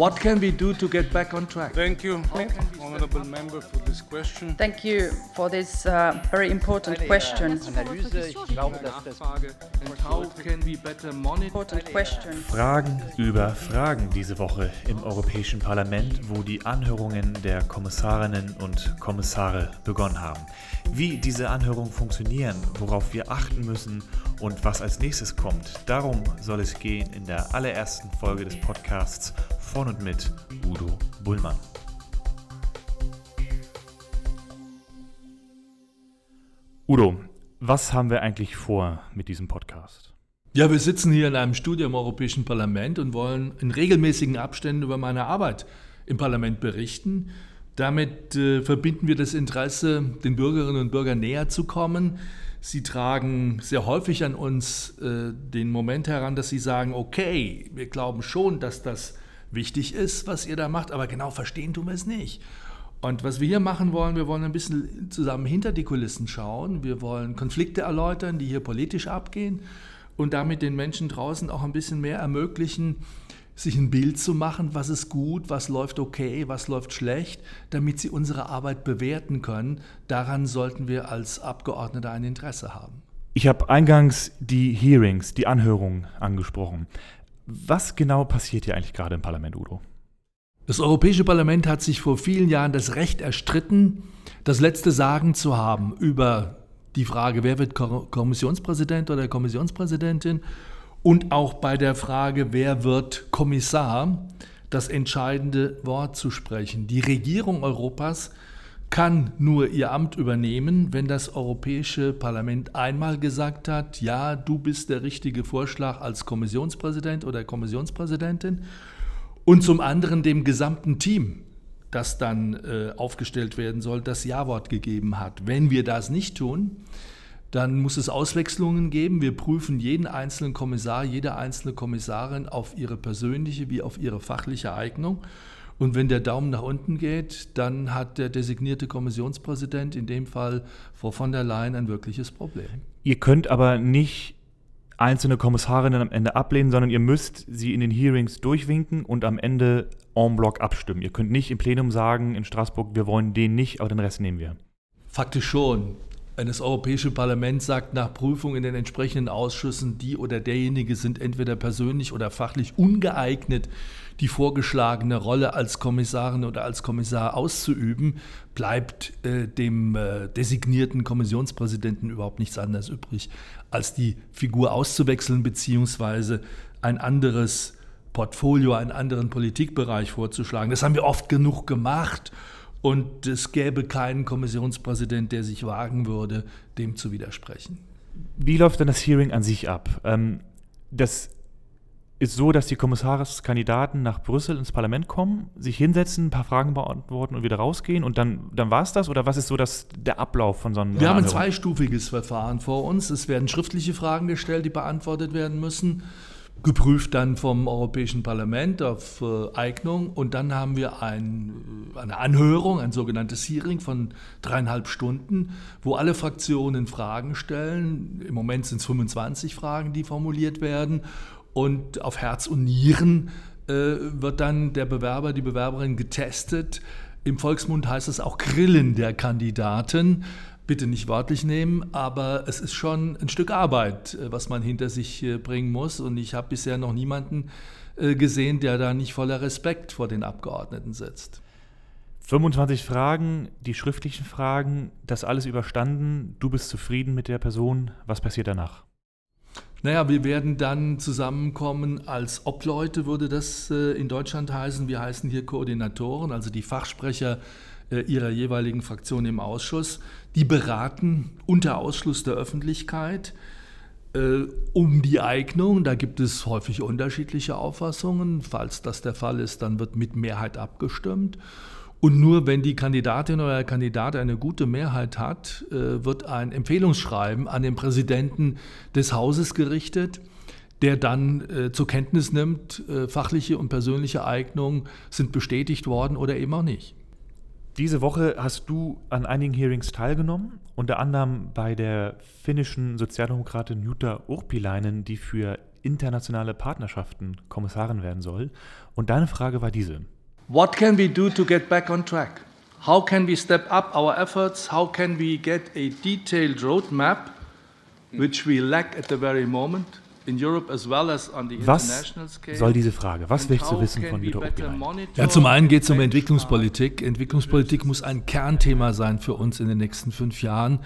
What can we do to get back on track? Thank you, honorable member, for this question. Thank you for this uh, very important question. Analyse. Ich glaube, dass das how can we better monitor? Important question. Fragen über Fragen diese Woche im Europäischen Parlament, wo die Anhörungen der Kommissarinnen und Kommissare begonnen haben. Wie diese Anhörungen funktionieren, worauf wir achten müssen und was als nächstes kommt, darum soll es gehen in der allerersten Folge des Podcasts von und mit Udo Bullmann. Udo, was haben wir eigentlich vor mit diesem Podcast? Ja, wir sitzen hier in einem Studio im Europäischen Parlament und wollen in regelmäßigen Abständen über meine Arbeit im Parlament berichten. Damit äh, verbinden wir das Interesse, den Bürgerinnen und Bürgern näher zu kommen. Sie tragen sehr häufig an uns äh, den Moment heran, dass sie sagen, okay, wir glauben schon, dass das wichtig ist, was ihr da macht, aber genau verstehen tun wir es nicht. Und was wir hier machen wollen, wir wollen ein bisschen zusammen hinter die Kulissen schauen. Wir wollen Konflikte erläutern, die hier politisch abgehen und damit den Menschen draußen auch ein bisschen mehr ermöglichen, sich ein Bild zu machen, was ist gut, was läuft okay, was läuft schlecht, damit sie unsere Arbeit bewerten können. Daran sollten wir als Abgeordnete ein Interesse haben. Ich habe eingangs die Hearings, die Anhörungen angesprochen. Was genau passiert hier eigentlich gerade im Parlament, Udo? Das Europäische Parlament hat sich vor vielen Jahren das Recht erstritten, das letzte Sagen zu haben über die Frage, wer wird Kommissionspräsident oder Kommissionspräsidentin und auch bei der Frage, wer wird Kommissar, das entscheidende Wort zu sprechen. Die Regierung Europas kann nur ihr Amt übernehmen, wenn das Europäische Parlament einmal gesagt hat, ja, du bist der richtige Vorschlag als Kommissionspräsident oder Kommissionspräsidentin und zum anderen dem gesamten Team, das dann äh, aufgestellt werden soll, das Ja-Wort gegeben hat. Wenn wir das nicht tun, dann muss es Auswechslungen geben. Wir prüfen jeden einzelnen Kommissar, jede einzelne Kommissarin auf ihre persönliche wie auf ihre fachliche Eignung. Und wenn der Daumen nach unten geht, dann hat der designierte Kommissionspräsident, in dem Fall Frau von der Leyen, ein wirkliches Problem. Ihr könnt aber nicht einzelne Kommissarinnen am Ende ablehnen, sondern ihr müsst sie in den Hearings durchwinken und am Ende en bloc abstimmen. Ihr könnt nicht im Plenum sagen in Straßburg, wir wollen den nicht, aber den Rest nehmen wir. Faktisch schon das Europäische Parlament sagt, nach Prüfung in den entsprechenden Ausschüssen, die oder derjenige sind entweder persönlich oder fachlich ungeeignet, die vorgeschlagene Rolle als Kommissarin oder als Kommissar auszuüben, bleibt äh, dem äh, designierten Kommissionspräsidenten überhaupt nichts anderes übrig, als die Figur auszuwechseln beziehungsweise ein anderes Portfolio, einen anderen Politikbereich vorzuschlagen. Das haben wir oft genug gemacht und es gäbe keinen Kommissionspräsident, der sich wagen würde, dem zu widersprechen. Wie läuft denn das Hearing an sich ab? Ähm, das ist so, dass die Kommissarskandidaten nach Brüssel ins Parlament kommen, sich hinsetzen, ein paar Fragen beantworten und wieder rausgehen und dann, dann war es das? Oder was ist so das, der Ablauf von so einem Wir haben ein zweistufiges Verfahren vor uns. Es werden schriftliche Fragen gestellt, die beantwortet werden müssen geprüft dann vom Europäischen Parlament auf äh, Eignung und dann haben wir ein, äh, eine Anhörung, ein sogenanntes Hearing von dreieinhalb Stunden, wo alle Fraktionen Fragen stellen. Im Moment sind es 25 Fragen, die formuliert werden und auf Herz und Nieren äh, wird dann der Bewerber, die Bewerberin getestet. Im Volksmund heißt es auch Grillen der Kandidaten bitte nicht wörtlich nehmen, aber es ist schon ein Stück Arbeit, äh, was man hinter sich äh, bringen muss. Und ich habe bisher noch niemanden äh, gesehen, der da nicht voller Respekt vor den Abgeordneten sitzt. 25 Fragen, die schriftlichen Fragen, das alles überstanden. Du bist zufrieden mit der Person. Was passiert danach? Naja, wir werden dann zusammenkommen als Obleute, würde das in Deutschland heißen. Wir heißen hier Koordinatoren, also die Fachsprecher ihrer jeweiligen Fraktion im Ausschuss. Die beraten unter Ausschluss der Öffentlichkeit äh, um die Eignung. Da gibt es häufig unterschiedliche Auffassungen. Falls das der Fall ist, dann wird mit Mehrheit abgestimmt. Und nur wenn die Kandidatin oder der Kandidat eine gute Mehrheit hat, äh, wird ein Empfehlungsschreiben an den Präsidenten des Hauses gerichtet, der dann äh, zur Kenntnis nimmt, äh, fachliche und persönliche Eignungen sind bestätigt worden oder eben auch nicht. Diese Woche hast du an einigen Hearings teilgenommen, unter anderem bei der finnischen Sozialdemokratin Jutta Urpilainen, die für internationale Partnerschaften Kommissarin werden soll. Und deine Frage war diese. What can we do to get back on track? How can we step up our efforts? How can we get a detailed roadmap, which we lack at the very moment? Was soll diese Frage? Was willst du wissen von Jutta Oppilein? Ja, zum einen geht es um Entwicklungspolitik. Entwicklungspolitik muss ein Kernthema sein für uns in den nächsten fünf Jahren.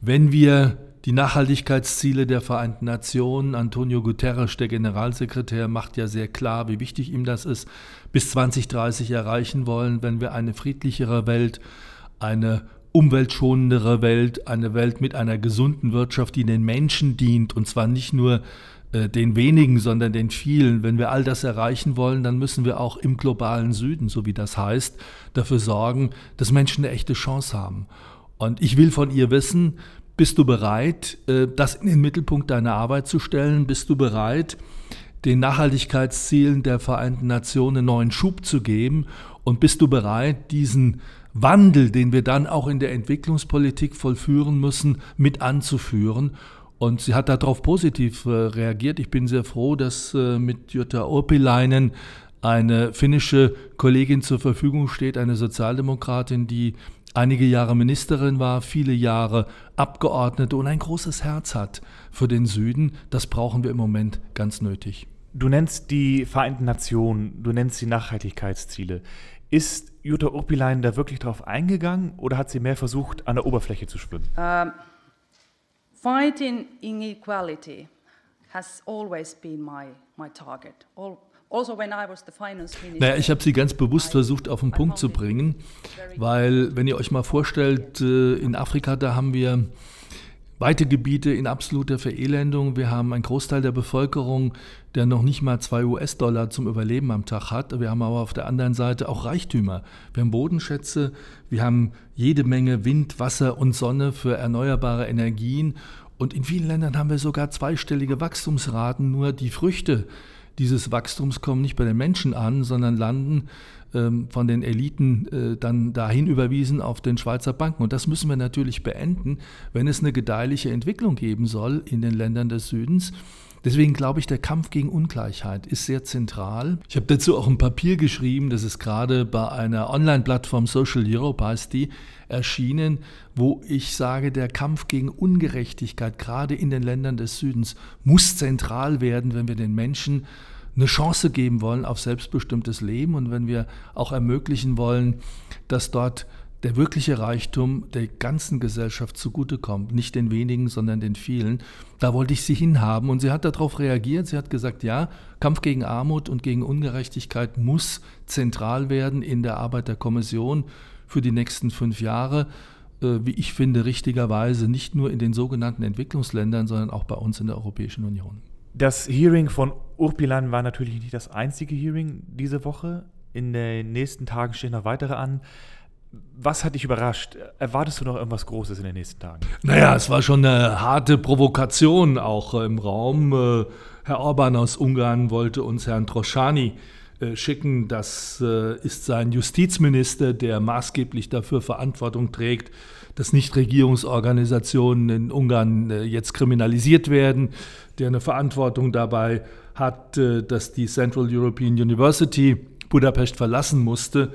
Wenn wir die Nachhaltigkeitsziele der Vereinten Nationen, Antonio Guterres, der Generalsekretär, macht ja sehr klar, wie wichtig ihm das ist, bis 2030 erreichen wollen, wenn wir eine friedlichere Welt, eine umweltschonendere Welt, eine Welt mit einer gesunden Wirtschaft, die den Menschen dient, und zwar nicht nur äh, den wenigen, sondern den vielen. Wenn wir all das erreichen wollen, dann müssen wir auch im globalen Süden, so wie das heißt, dafür sorgen, dass Menschen eine echte Chance haben. Und ich will von ihr wissen, bist du bereit, äh, das in den Mittelpunkt deiner Arbeit zu stellen? Bist du bereit, den Nachhaltigkeitszielen der Vereinten Nationen einen neuen Schub zu geben? Und bist du bereit, diesen Wandel, den wir dann auch in der Entwicklungspolitik vollführen müssen, mit anzuführen? Und sie hat darauf positiv äh, reagiert. Ich bin sehr froh, dass äh, mit Jutta Urpilainen eine finnische Kollegin zur Verfügung steht, eine Sozialdemokratin, die einige Jahre Ministerin war, viele Jahre Abgeordnete und ein großes Herz hat für den Süden. Das brauchen wir im Moment ganz nötig. Du nennst die Vereinten Nationen, du nennst die Nachhaltigkeitsziele. Ist Jutta Urpilainen da wirklich drauf eingegangen oder hat sie mehr versucht, an der Oberfläche zu schwimmen? Um, fighting inequality has always been my, my target. All, also naja, ich habe sie ganz bewusst versucht auf den Punkt zu bringen, weil wenn ihr euch mal vorstellt, äh, in Afrika, da haben wir weite Gebiete in absoluter Verelendung. Wir haben einen Großteil der Bevölkerung, der noch nicht mal zwei US-Dollar zum Überleben am Tag hat. Wir haben aber auf der anderen Seite auch Reichtümer. Wir haben Bodenschätze, wir haben jede Menge Wind, Wasser und Sonne für erneuerbare Energien. Und in vielen Ländern haben wir sogar zweistellige Wachstumsraten. Nur die Früchte dieses Wachstums kommen nicht bei den Menschen an, sondern landen von den Eliten äh, dann dahin überwiesen auf den Schweizer Banken. Und das müssen wir natürlich beenden, wenn es eine gedeihliche Entwicklung geben soll in den Ländern des Südens. Deswegen glaube ich, der Kampf gegen Ungleichheit ist sehr zentral. Ich habe dazu auch ein Papier geschrieben, das ist gerade bei einer Online-Plattform Social Europe heißt die, erschienen, wo ich sage, der Kampf gegen Ungerechtigkeit gerade in den Ländern des Südens muss zentral werden, wenn wir den Menschen eine Chance geben wollen auf selbstbestimmtes Leben und wenn wir auch ermöglichen wollen, dass dort der wirkliche Reichtum der ganzen Gesellschaft zugutekommt, nicht den wenigen, sondern den vielen. Da wollte ich sie hinhaben und sie hat darauf reagiert. Sie hat gesagt, ja, Kampf gegen Armut und gegen Ungerechtigkeit muss zentral werden in der Arbeit der Kommission für die nächsten fünf Jahre. Äh, wie ich finde, richtigerweise nicht nur in den sogenannten Entwicklungsländern, sondern auch bei uns in der Europäischen Union. Das Hearing von Urpilan war natürlich nicht das einzige Hearing diese Woche. In den nächsten Tagen stehen noch weitere an. Was hat dich überrascht? Erwartest du noch irgendwas Großes in den nächsten Tagen? Naja, es war schon eine harte Provokation auch im Raum. Äh, Herr Orban aus Ungarn wollte uns Herrn Troschani äh, schicken. Das äh, ist sein Justizminister, der maßgeblich dafür Verantwortung trägt, dass Nichtregierungsorganisationen in Ungarn jetzt kriminalisiert werden der eine Verantwortung dabei hat, äh, dass die Central European University Budapest verlassen musste.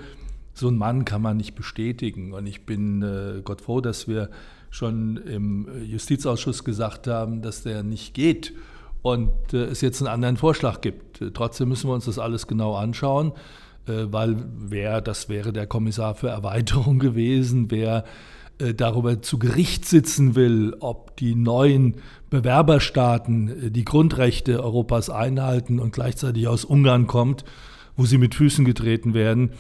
So einen Mann kann man nicht bestätigen. Und ich bin äh, Gott froh, dass wir schon im Justizausschuss gesagt haben, dass der nicht geht und äh, es jetzt einen anderen Vorschlag gibt. Trotzdem müssen wir uns das alles genau anschauen, weil wer, das wäre der Kommissar für Erweiterung gewesen, wer darüber zu Gericht sitzen will, ob die neuen Bewerberstaaten äh, die Grundrechte Europas einhalten und gleichzeitig aus Ungarn kommt, wo sie mit Füßen getreten werden.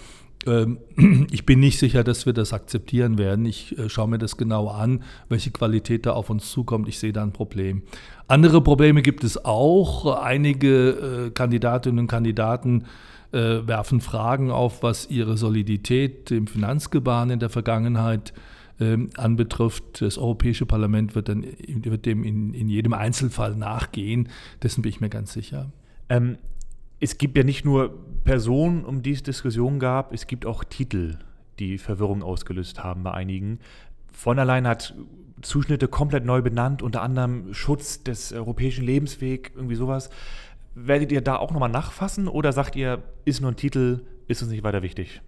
Ähm, ich bin nicht sicher, dass wir das akzeptieren werden. Ich äh, schaue mir das genau an, welche Qualität da auf uns zukommt. Ich sehe da ein Problem. Andere Probleme gibt es auch. Einige äh, Kandidatinnen und Kandidaten werfen Fragen auf, was ihre Solidität im Finanzgebaren in der Vergangenheit äh, ähm, anbetrifft. Das Europäische Parlament wird, dann, wird dem in, in jedem Einzelfall nachgehen. Dessen bin ich mir ganz sicher. Ähm, es gibt ja nicht nur Personen, um die es Diskussionen gab, es gibt auch Titel, die Verwirrung ausgelöst haben bei einigen. Von allein hat Zuschnitte komplett neu benannt, unter anderem Schutz des europäischen Lebenswegs, irgendwie sowas. Werdet ihr da auch nochmal nachfassen oder sagt ihr, ist nur ein Titel, ist uns nicht weiter wichtig?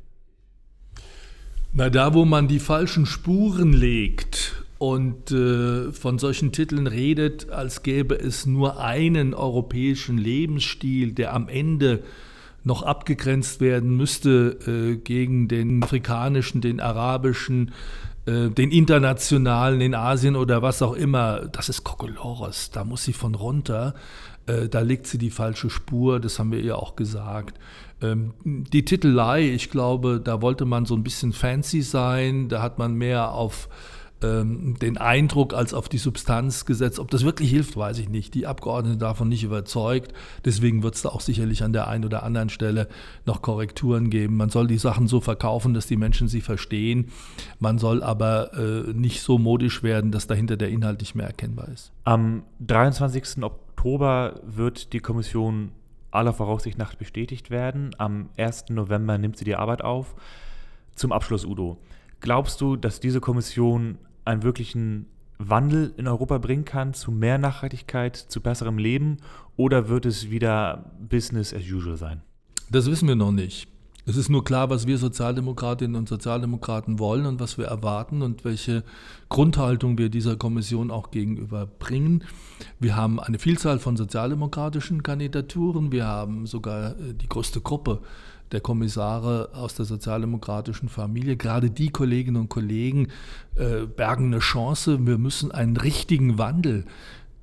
Na, da, wo man die falschen Spuren legt und äh, von solchen Titeln redet, als gäbe es nur einen europäischen Lebensstil, der am Ende noch abgegrenzt werden müsste äh, gegen den afrikanischen, den arabischen, äh, den internationalen in Asien oder was auch immer, das ist Kokolores, da muss sie von runter, äh, da legt sie die falsche Spur, das haben wir ihr auch gesagt. Ähm, die Titelei, ich glaube, da wollte man so ein bisschen fancy sein, da hat man mehr auf ähm, den Eindruck als auf die Substanz gesetzt. Ob das wirklich hilft, weiß ich nicht. Die Abgeordneten davon nicht überzeugt. Deswegen wird es da auch sicherlich an der einen oder anderen Stelle noch Korrekturen geben. Man soll die Sachen so verkaufen, dass die Menschen sie verstehen. Man soll aber äh, nicht so modisch werden, dass dahinter der Inhalt nicht mehr erkennbar ist. Am 23. Oktober wird die Kommission aller Voraussicht nach bestätigt werden. Am 1. November nimmt sie die Arbeit auf. Zum Abschluss, Udo. Glaubst du, dass diese Kommission einen wirklichen Wandel in Europa bringen kann, zu mehr Nachhaltigkeit, zu besserem Leben, oder wird es wieder Business as usual sein? Das wissen wir noch nicht. Es ist nur klar, was wir Sozialdemokratinnen und Sozialdemokraten wollen und was wir erwarten und welche Grundhaltung wir dieser Kommission auch gegenüber bringen. Wir haben eine Vielzahl von sozialdemokratischen Kandidaturen. Wir haben sogar äh, die größte Gruppe der Kommissare aus der sozialdemokratischen Familie. Gerade die Kolleginnen und Kollegen äh, bergen eine Chance. Wir müssen einen richtigen Wandel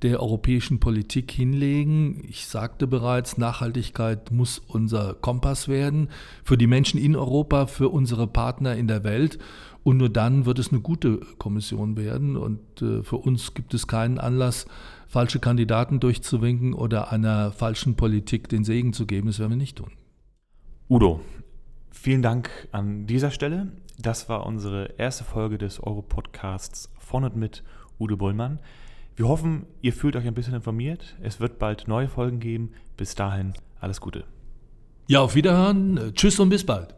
der europäischen Politik hinlegen. Ich sagte bereits, Nachhaltigkeit muss unser Kompass werden für die Menschen in Europa, für unsere Partner in der Welt. Und nur dann wird es eine gute Kommission werden. Und äh, für uns gibt es keinen Anlass, falsche Kandidaten durchzuwinken oder einer falschen Politik den Segen zu geben. Das werden wir nicht tun. Udo, vielen Dank an dieser Stelle. Das war unsere erste Folge des Euro-Podcasts von und mit Udo Bullmann. Wir hoffen, ihr fühlt euch ein bisschen informiert. Es wird bald neue Folgen geben. Bis dahin, alles Gute. Ja, auf Wiederhören. Tschüss und bis bald.